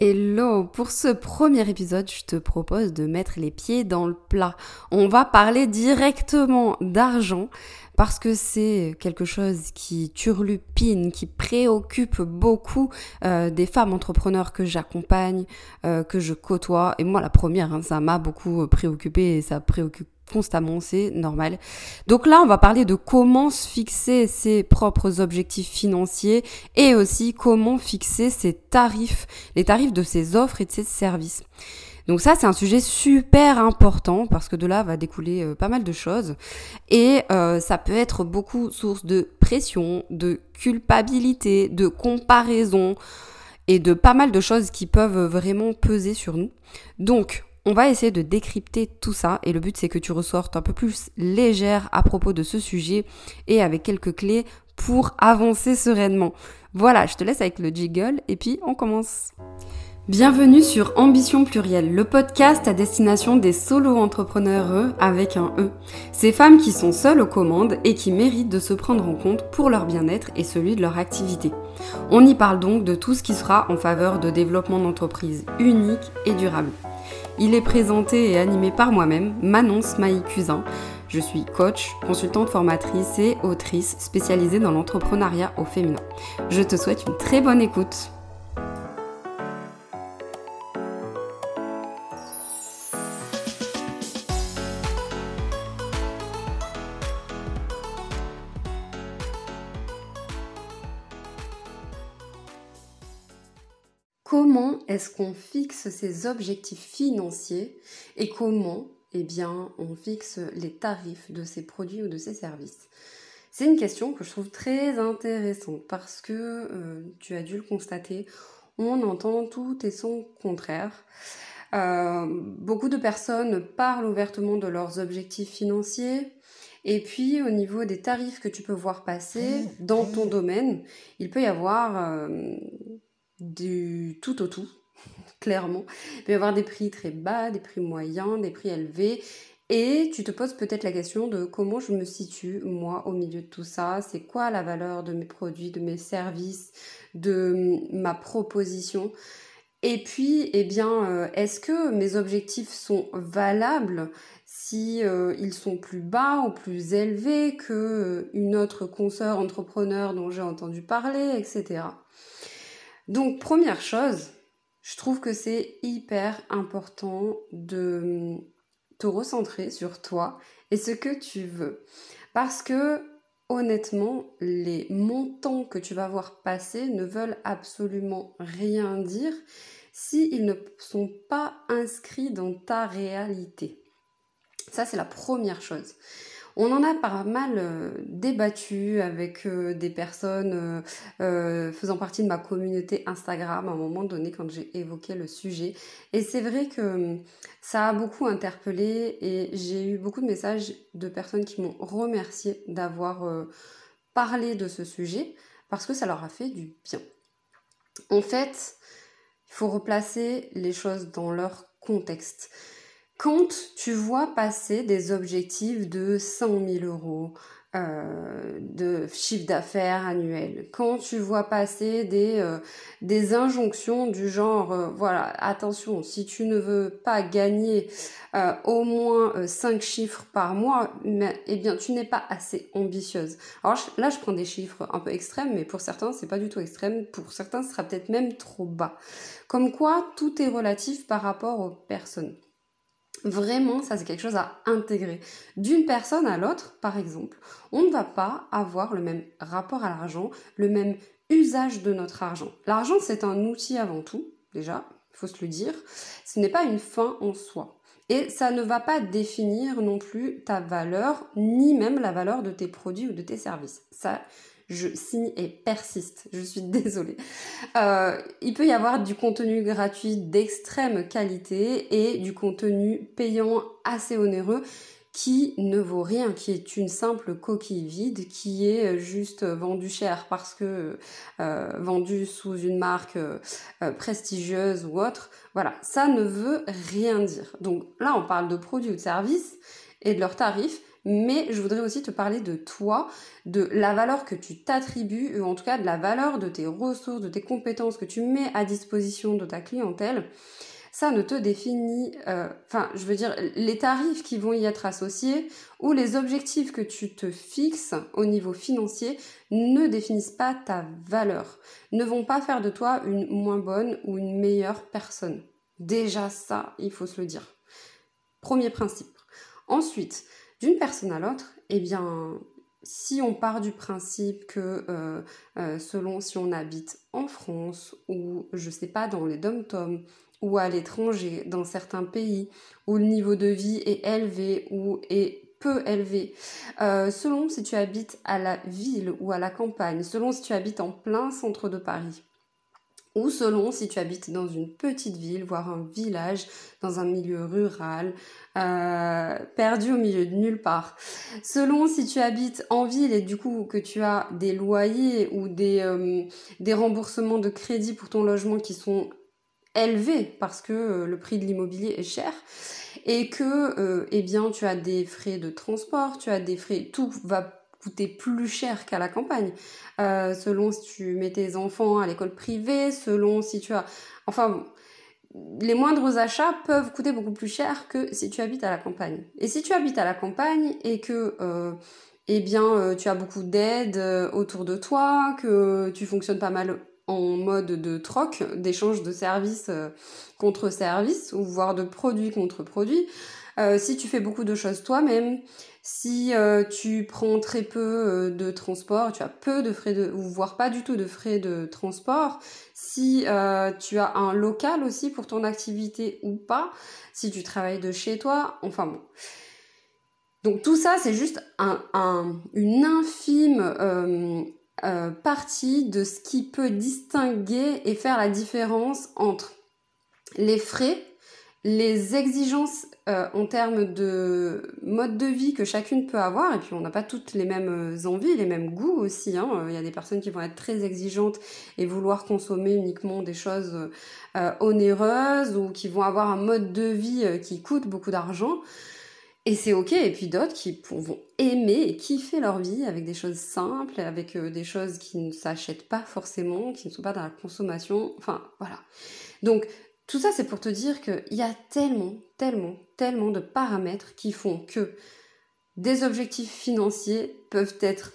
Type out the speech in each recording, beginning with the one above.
Hello, pour ce premier épisode, je te propose de mettre les pieds dans le plat. On va parler directement d'argent parce que c'est quelque chose qui turlupine, qui préoccupe beaucoup euh, des femmes entrepreneurs que j'accompagne, euh, que je côtoie. Et moi, la première, hein, ça m'a beaucoup préoccupé et ça préoccupe constamment, c'est normal. Donc là, on va parler de comment se fixer ses propres objectifs financiers et aussi comment fixer ses tarifs, les tarifs de ses offres et de ses services. Donc ça, c'est un sujet super important parce que de là va découler euh, pas mal de choses et euh, ça peut être beaucoup source de pression, de culpabilité, de comparaison et de pas mal de choses qui peuvent vraiment peser sur nous. Donc, on va essayer de décrypter tout ça et le but c'est que tu ressortes un peu plus légère à propos de ce sujet et avec quelques clés pour avancer sereinement. Voilà, je te laisse avec le jiggle et puis on commence. Bienvenue sur Ambition Plurielle, le podcast à destination des solo-entrepreneurs avec un E. Ces femmes qui sont seules aux commandes et qui méritent de se prendre en compte pour leur bien-être et celui de leur activité. On y parle donc de tout ce qui sera en faveur de développement d'entreprises uniques et durables. Il est présenté et animé par moi-même, Manon Smaï Cusin. Je suis coach, consultante formatrice et autrice spécialisée dans l'entrepreneuriat au féminin. Je te souhaite une très bonne écoute. Comment est-ce qu'on fixe ses objectifs financiers et comment eh bien, on fixe les tarifs de ses produits ou de ses services? C'est une question que je trouve très intéressante parce que euh, tu as dû le constater, on entend tout et son contraire. Euh, beaucoup de personnes parlent ouvertement de leurs objectifs financiers, et puis au niveau des tarifs que tu peux voir passer dans ton domaine, il peut y avoir euh, du tout au tout, clairement. Il peut y avoir des prix très bas, des prix moyens, des prix élevés. Et tu te poses peut-être la question de comment je me situe, moi, au milieu de tout ça. C'est quoi la valeur de mes produits, de mes services, de ma proposition? Et puis, eh bien, euh, est-ce que mes objectifs sont valables si euh, ils sont plus bas ou plus élevés que euh, une autre consoeur entrepreneur dont j'ai entendu parler, etc. Donc, première chose, je trouve que c'est hyper important de hum, te recentrer sur toi et ce que tu veux. Parce que honnêtement, les montants que tu vas voir passer ne veulent absolument rien dire s'ils ne sont pas inscrits dans ta réalité. Ça, c'est la première chose. On en a pas mal euh, débattu avec euh, des personnes euh, faisant partie de ma communauté Instagram à un moment donné quand j'ai évoqué le sujet. Et c'est vrai que hum, ça a beaucoup interpellé et j'ai eu beaucoup de messages de personnes qui m'ont remercié d'avoir parlé de ce sujet parce que ça leur a fait du bien. En fait, il faut replacer les choses dans leur contexte. Quand tu vois passer des objectifs de 100 000 euros euh, de chiffre d'affaires annuel, quand tu vois passer des, euh, des injonctions du genre, euh, voilà, attention, si tu ne veux pas gagner au moins 5 chiffres par mois, mais, eh bien, tu n'es pas assez ambitieuse. Alors là, je prends des chiffres un peu extrêmes, mais pour certains, c'est pas du tout extrême. Pour certains, ce sera peut-être même trop bas. Comme quoi, tout est relatif par rapport aux personnes. Vraiment, ça c'est quelque chose à intégrer. D'une personne à l'autre, par exemple, on ne va pas avoir le même rapport à l'argent, le même usage de notre argent. L'argent, c'est un outil avant tout, déjà, il faut se le dire. Ce n'est pas une fin en soi. Et ça ne va pas définir non plus ta valeur, ni même la valeur de tes produits ou de tes services. Ça, je signe et persiste. Je suis désolée. Euh, il peut y avoir du contenu gratuit d'extrême qualité et du contenu payant assez onéreux qui ne vaut rien, qui est une simple coquille vide, qui est juste vendu cher parce que euh, vendu sous une marque euh, prestigieuse ou autre. Voilà, ça ne veut rien dire. Donc là, on parle de produits ou de services et de leurs tarifs, mais je voudrais aussi te parler de toi, de la valeur que tu t'attribues, ou en tout cas de la valeur de tes ressources, de tes compétences que tu mets à disposition de ta clientèle ça ne te définit, euh, enfin, je veux dire, les tarifs qui vont y être associés ou les objectifs que tu te fixes au niveau financier ne définissent pas ta valeur, ne vont pas faire de toi une moins bonne ou une meilleure personne. Déjà ça, il faut se le dire. Premier principe. Ensuite, d'une personne à l'autre, eh bien, si on part du principe que euh, euh, selon si on habite en France ou je sais pas dans les dom-toms ou à l'étranger, dans certains pays où le niveau de vie est élevé ou est peu élevé, euh, selon si tu habites à la ville ou à la campagne, selon si tu habites en plein centre de Paris, ou selon si tu habites dans une petite ville, voire un village, dans un milieu rural, euh, perdu au milieu de nulle part. Selon si tu habites en ville et du coup que tu as des loyers ou des, euh, remboursements de crédit pour ton logement qui sont élevé parce que euh, le prix de l'immobilier est cher et que eh bien tu as des frais de transport, tu as des frais, tout va plus cher qu'à la campagne, euh, selon si tu mets tes enfants à l'école privée, selon si tu as, enfin les moindres achats peuvent coûter beaucoup plus cher que si tu habites à la campagne. Et si tu habites à la campagne et que eh bien tu as beaucoup d'aide autour de toi, que tu fonctionnes pas mal en mode de troc, d'échange de services euh, contre services, ou voire de produits contre produits. Euh, si tu fais beaucoup de choses toi-même, si euh, tu prends très peu de transport, tu as peu de frais de, ou voire pas du tout de frais de transport, si tu as un local aussi pour ton activité ou pas, si tu travailles de chez toi, enfin bon. Donc tout ça, c'est juste un, une infime euh, partie de ce qui peut distinguer et faire la différence entre les frais, les exigences euh, en termes de mode de vie que chacune peut avoir, et puis on n'a pas toutes les mêmes envies, les mêmes goûts aussi. Hein. Il y a des personnes qui vont être très exigeantes et vouloir consommer uniquement des choses euh, onéreuses ou qui vont avoir un mode de vie qui coûte beaucoup d'argent. Et c'est ok, et puis d'autres qui vont aimer et kiffer leur vie avec des choses simples, avec euh, des choses qui ne s'achètent pas forcément, qui ne sont pas dans la consommation, enfin voilà. Donc tout ça c'est pour te dire qu'il y a tellement, tellement, tellement de paramètres qui font que des objectifs financiers peuvent être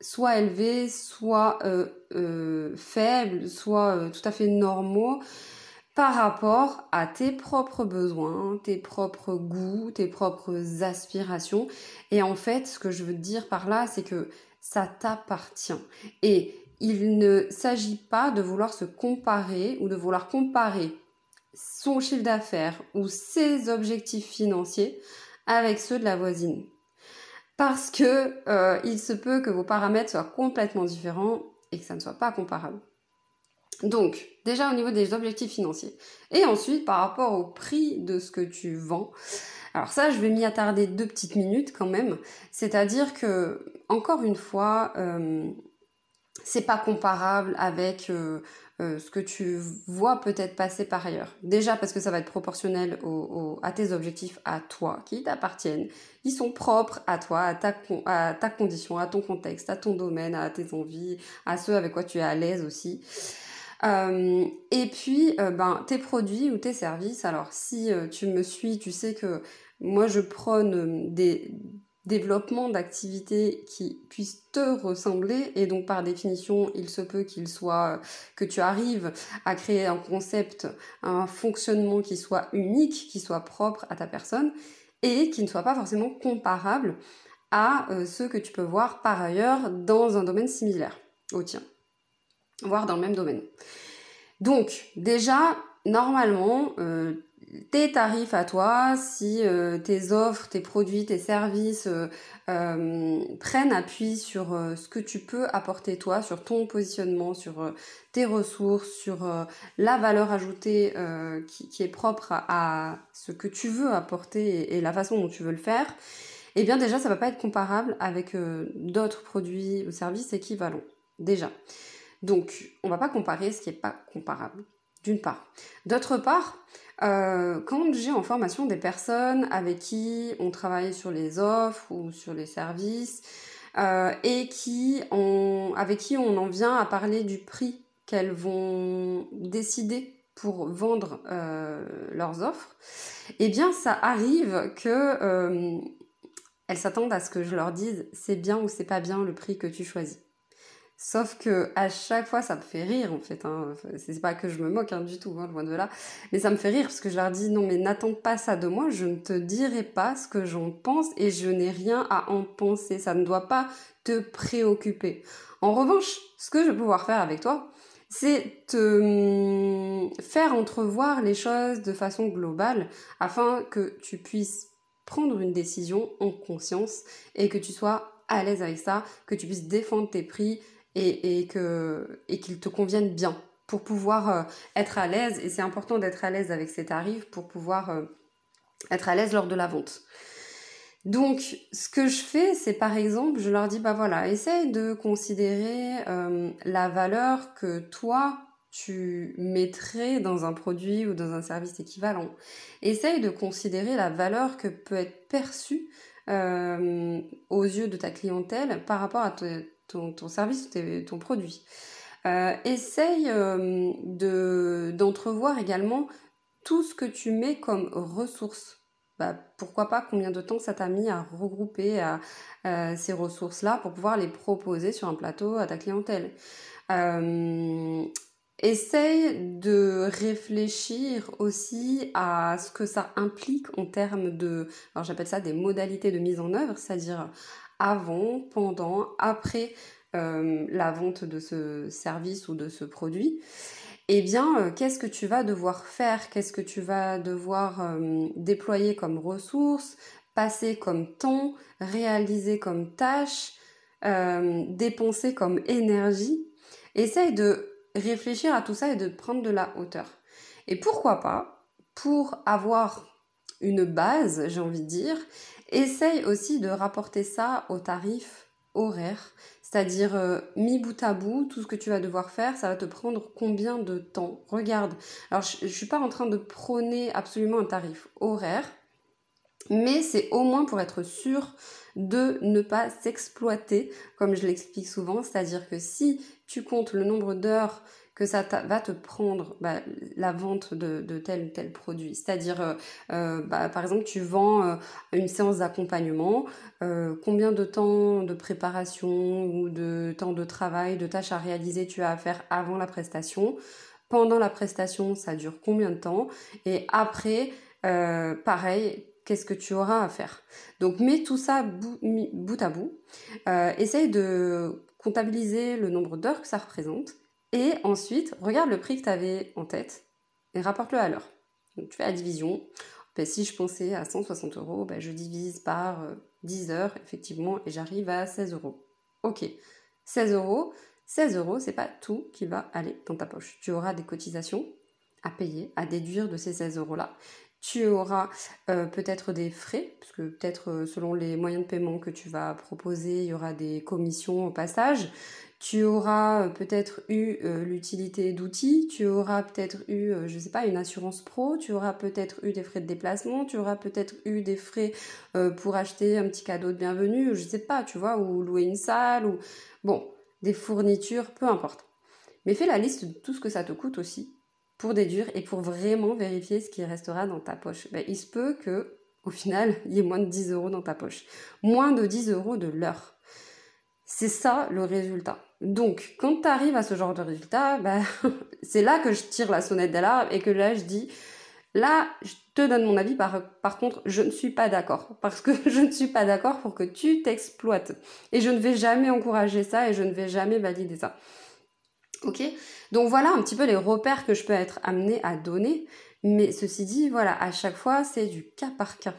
soit élevés, soit euh, euh, faibles, soit tout à fait normaux par rapport à tes propres besoins, tes propres goûts, tes propres aspirations. Et en fait, ce que je veux dire par là, c'est que ça t'appartient. Et il ne s'agit pas de vouloir se comparer ou de vouloir comparer son chiffre d'affaires ou ses objectifs financiers avec ceux de la voisine. Parce que euh, il se peut que vos paramètres soient complètement différents et que ça ne soit pas comparable. Donc, déjà au niveau des objectifs financiers. Et ensuite, par rapport au prix de ce que tu vends. Alors ça, je vais m'y attarder deux petites minutes quand même. C'est-à-dire que, encore une fois, euh, c'est pas comparable avec euh, euh, ce que tu vois peut-être passer par ailleurs. Déjà parce que ça va être proportionnel à tes objectifs, à toi, qui t'appartiennent. Ils sont propres à toi, à ta, condition, à ton contexte, à ton domaine, à tes envies, à ceux avec quoi tu es à l'aise aussi. Euh, et puis, ben, tes produits ou tes services. Alors, si tu me suis, tu sais que moi, je prône des développements d'activités qui puissent te ressembler et donc par définition il se peut qu'il soit que tu arrives à créer un concept un fonctionnement qui soit unique qui soit propre à ta personne et qui ne soit pas forcément comparable à ceux que tu peux voir par ailleurs dans un domaine similaire au tien voire dans le même domaine. Donc déjà, normalement, euh, tes tarifs à toi, si euh, tes offres, tes produits, tes services euh, prennent appui sur ce que tu peux apporter toi, sur ton positionnement, sur tes ressources, sur la valeur ajoutée qui, est propre à, ce que tu veux apporter et, la façon dont tu veux le faire, eh bien déjà ça va pas être comparable avec d'autres produits ou services équivalents. Déjà. Donc, on va pas comparer ce qui n'est pas comparable. D'une part. D'autre part, euh, quand j'ai en formation des personnes avec qui on travaille sur les offres ou sur les services euh, et avec qui on en vient à parler du prix qu'elles vont décider pour vendre euh, leurs offres, eh bien ça arrive que elles s'attendent à ce que je leur dise c'est bien ou c'est pas bien le prix que tu choisis. Sauf que à chaque fois, ça me fait rire en fait. Hein. C'est pas que je me moque hein, du tout, hein, loin de là. Mais ça me fait rire parce que je leur dis non, mais n'attends pas ça de moi. Je ne te dirai pas ce que j'en pense et je n'ai rien à en penser. Ça ne doit pas te préoccuper. En revanche, ce que je vais pouvoir faire avec toi, c'est te hum, faire entrevoir les choses de façon globale afin que tu puisses prendre une décision en conscience et que tu sois à l'aise avec ça, que tu puisses défendre tes prix, et, et qu'ils te conviennent bien pour pouvoir euh, être à l'aise. Et c'est important d'être à l'aise avec ces tarifs pour pouvoir euh, être à l'aise lors de la vente. Donc, ce que je fais, c'est par exemple, je leur dis, bah voilà, essaye de considérer euh, la valeur que toi, tu mettrais dans un produit ou dans un service équivalent. Essaye de considérer la valeur que peut être perçue aux yeux de ta clientèle par rapport à, ton, service ou ton produit. Euh, essaye euh, de, d'entrevoir également tout ce que tu mets comme ressources. Bah, pourquoi pas combien de temps ça t'a mis à regrouper euh, ces ressources-là pour pouvoir les proposer sur un plateau à ta clientèle. essaye de réfléchir aussi à ce que ça implique en termes de, alors j'appelle ça des modalités de mise en œuvre, c'est-à-dire avant, pendant, après euh, la vente de ce service ou de ce produit, eh bien, euh, qu'est-ce que tu vas devoir faire? Qu'est-ce que tu vas devoir euh, déployer comme ressources, passer comme temps, réaliser comme tâche, dépenser comme énergie? Essaye de réfléchir à tout ça et de prendre de la hauteur. Et pourquoi pas, pour avoir une base, j'ai envie de dire, Essaye aussi de rapporter ça au tarif horaire, c'est-à-dire euh, mis bout à bout, tout ce que tu vas devoir faire, ça va te prendre combien de temps? Regarde, alors je, ne suis pas en train de prôner absolument un tarif horaire, mais c'est au moins pour être sûr de ne pas s'exploiter, comme je l'explique souvent, c'est-à-dire que si tu comptes le nombre d'heures que ça va te prendre bah, la vente de, tel ou tel produit. C'est-à-dire, euh, euh, bah, par exemple, tu vends euh, une séance d'accompagnement, combien de temps de préparation ou de temps de travail, de tâches à réaliser tu as à faire avant la prestation? Pendant la prestation, ça dure combien de temps? Et après, pareil, qu'est-ce que tu auras à faire? Donc, mets tout ça bout à bout. essaye de comptabiliser le nombre d'heures que ça représente et ensuite, regarde le prix que tu avais en tête et rapporte-le à l'heure. Tu fais la division. Ben, si je pensais à 160 euros, ben, je divise par 10 euh, heures, effectivement, et j'arrive à 16 euros. Ok, 16 euros. 16 euros, c'est pas tout qui va aller dans ta poche. Tu auras des cotisations à payer, à déduire de ces 16 euros-là. Tu auras euh, peut-être des frais, parce que peut-être euh, selon les moyens de paiement que tu vas proposer, il y aura des commissions au passage. Tu auras euh, peut-être eu l'utilité d'outils, tu auras peut-être eu, je ne sais pas, une assurance pro, tu auras peut-être eu des frais de déplacement, tu auras peut-être eu des frais pour acheter un petit cadeau de bienvenue, je ne sais pas, tu vois, ou louer une salle, ou bon, des fournitures, peu importe. Mais fais la liste de tout ce que ça te coûte aussi pour déduire et pour vraiment vérifier ce qui restera dans ta poche. Ben, il se peut que au final, il y ait moins de 10 euros dans ta poche. Moins de 10 euros de l'heure. C'est ça le résultat. Donc, quand tu arrives à ce genre de résultat, ben, c'est là que je tire la sonnette d'alarme et que là, je dis, là, je te donne mon avis. Par, par contre, je ne suis pas d'accord. Parce que je ne suis pas d'accord pour que tu t'exploites. Et je ne vais jamais encourager ça et je ne vais jamais valider ça. Ok? Donc voilà un petit peu les repères que je peux être amenée à donner. Mais ceci dit, voilà, à chaque fois, c'est du cas par cas.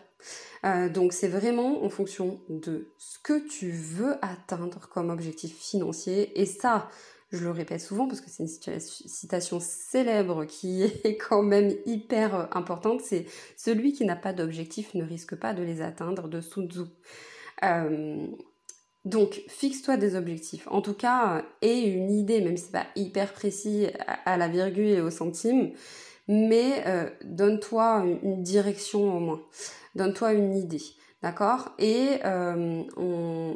Euh, donc c'est vraiment en fonction de ce que tu veux atteindre comme objectif financier. Et ça, je le répète souvent parce que c'est une citation célèbre qui est quand même hyper importante. C'est celui qui n'a pas d'objectif ne risque pas de les atteindre de Sun. Euh, Donc, fixe-toi des objectifs. En tout cas, aie une idée, même si c'est pas hyper précis à la virgule et au centime, mais euh, donne-toi une direction au moins. Donne-toi une idée. D'accord? Et euh,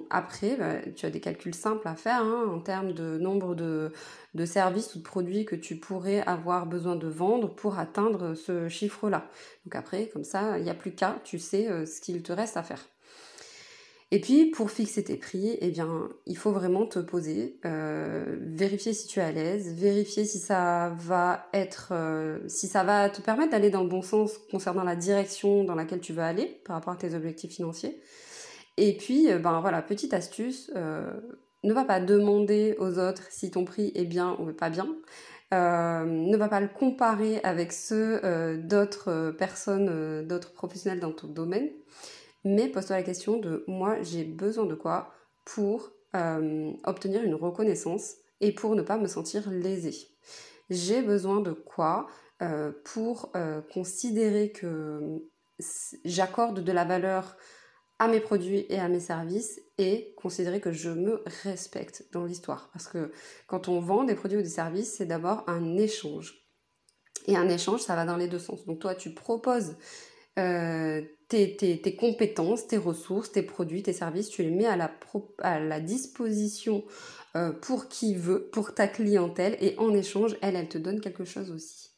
après, bah, tu as des calculs simples à faire hein, en termes de nombre de, de, services ou de produits que tu pourrais avoir besoin de vendre pour atteindre ce chiffre-là. Donc après, comme ça, il n'y a plus qu'à, tu sais euh, ce qu'il te reste à faire. Et puis pour fixer tes prix, eh bien, il faut vraiment te poser, euh, vérifier si tu es à l'aise, vérifier si ça va être, euh, si ça va te permettre d'aller dans le bon sens concernant la direction dans laquelle tu veux aller par rapport à tes objectifs financiers. Et puis, euh, ben voilà, petite astuce, ne va pas demander aux autres si ton prix est bien ou pas bien. ne va pas le comparer avec ceux d'autres personnes, d'autres professionnels dans ton domaine mais pose-toi la question de moi j'ai besoin de quoi pour euh, obtenir une reconnaissance et pour ne pas me sentir lésée. J'ai besoin de quoi euh, pour euh, considérer que j'accorde de la valeur à mes produits et à mes services et considérer que je me respecte dans l'histoire. Parce que quand on vend des produits ou des services, c'est d'abord un échange. Et un échange, ça va dans les deux sens. Donc toi, tu proposes euh, tes, compétences, tes ressources, tes produits, tes services, tu les mets à la, disposition euh, pour qui veut, pour ta clientèle, et en échange, elle, elle te donne quelque chose aussi.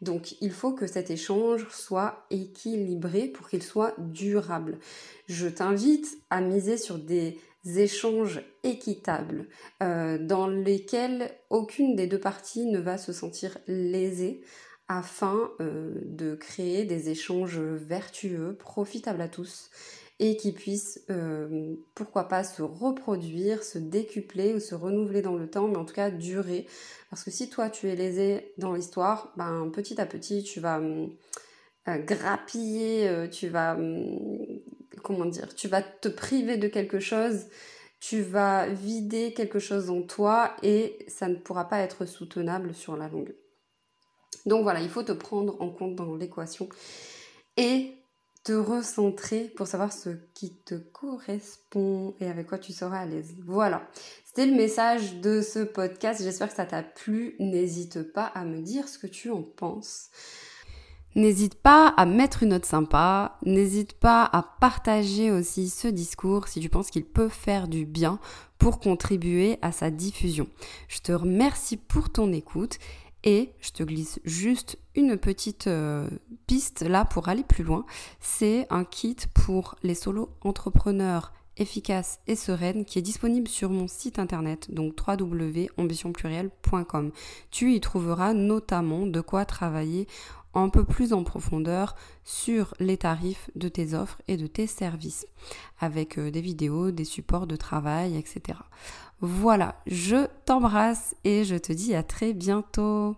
Donc il faut que cet échange soit équilibré pour qu'il soit durable. Je t'invite à miser sur des échanges équitables euh, dans lesquels aucune des deux parties ne va se sentir lésée afin euh, de créer des échanges vertueux, profitables à tous et qui puissent, euh, pourquoi pas, se reproduire, se décupler ou se renouveler dans le temps, mais en tout cas durer. Parce que si toi tu es lésé dans l'histoire, ben, petit à petit tu vas hum, euh, grappiller, tu vas, hum, comment dire, tu vas te priver de quelque chose, tu vas vider quelque chose en toi et ça ne pourra pas être soutenable sur la longue. Donc voilà, il faut te prendre en compte dans l'équation et te recentrer pour savoir ce qui te correspond et avec quoi tu seras à l'aise. Voilà, c'était le message de ce podcast. J'espère que ça t'a plu. N'hésite pas à me dire ce que tu en penses. N'hésite pas à mettre une note sympa, n'hésite pas à partager aussi ce discours si tu penses qu'il peut faire du bien pour contribuer à sa diffusion. Je te remercie pour ton écoute et je te glisse juste une petite euh, piste là pour aller plus loin. C'est un kit pour les solo entrepreneurs efficaces et sereines qui est disponible sur mon site internet, donc www.ambitionpluriel.com. Tu y trouveras notamment de quoi travailler un peu plus en profondeur sur les tarifs de tes offres et de tes services, avec euh, des vidéos, des supports de travail, etc. Voilà, je t'embrasse et je te dis à très bientôt.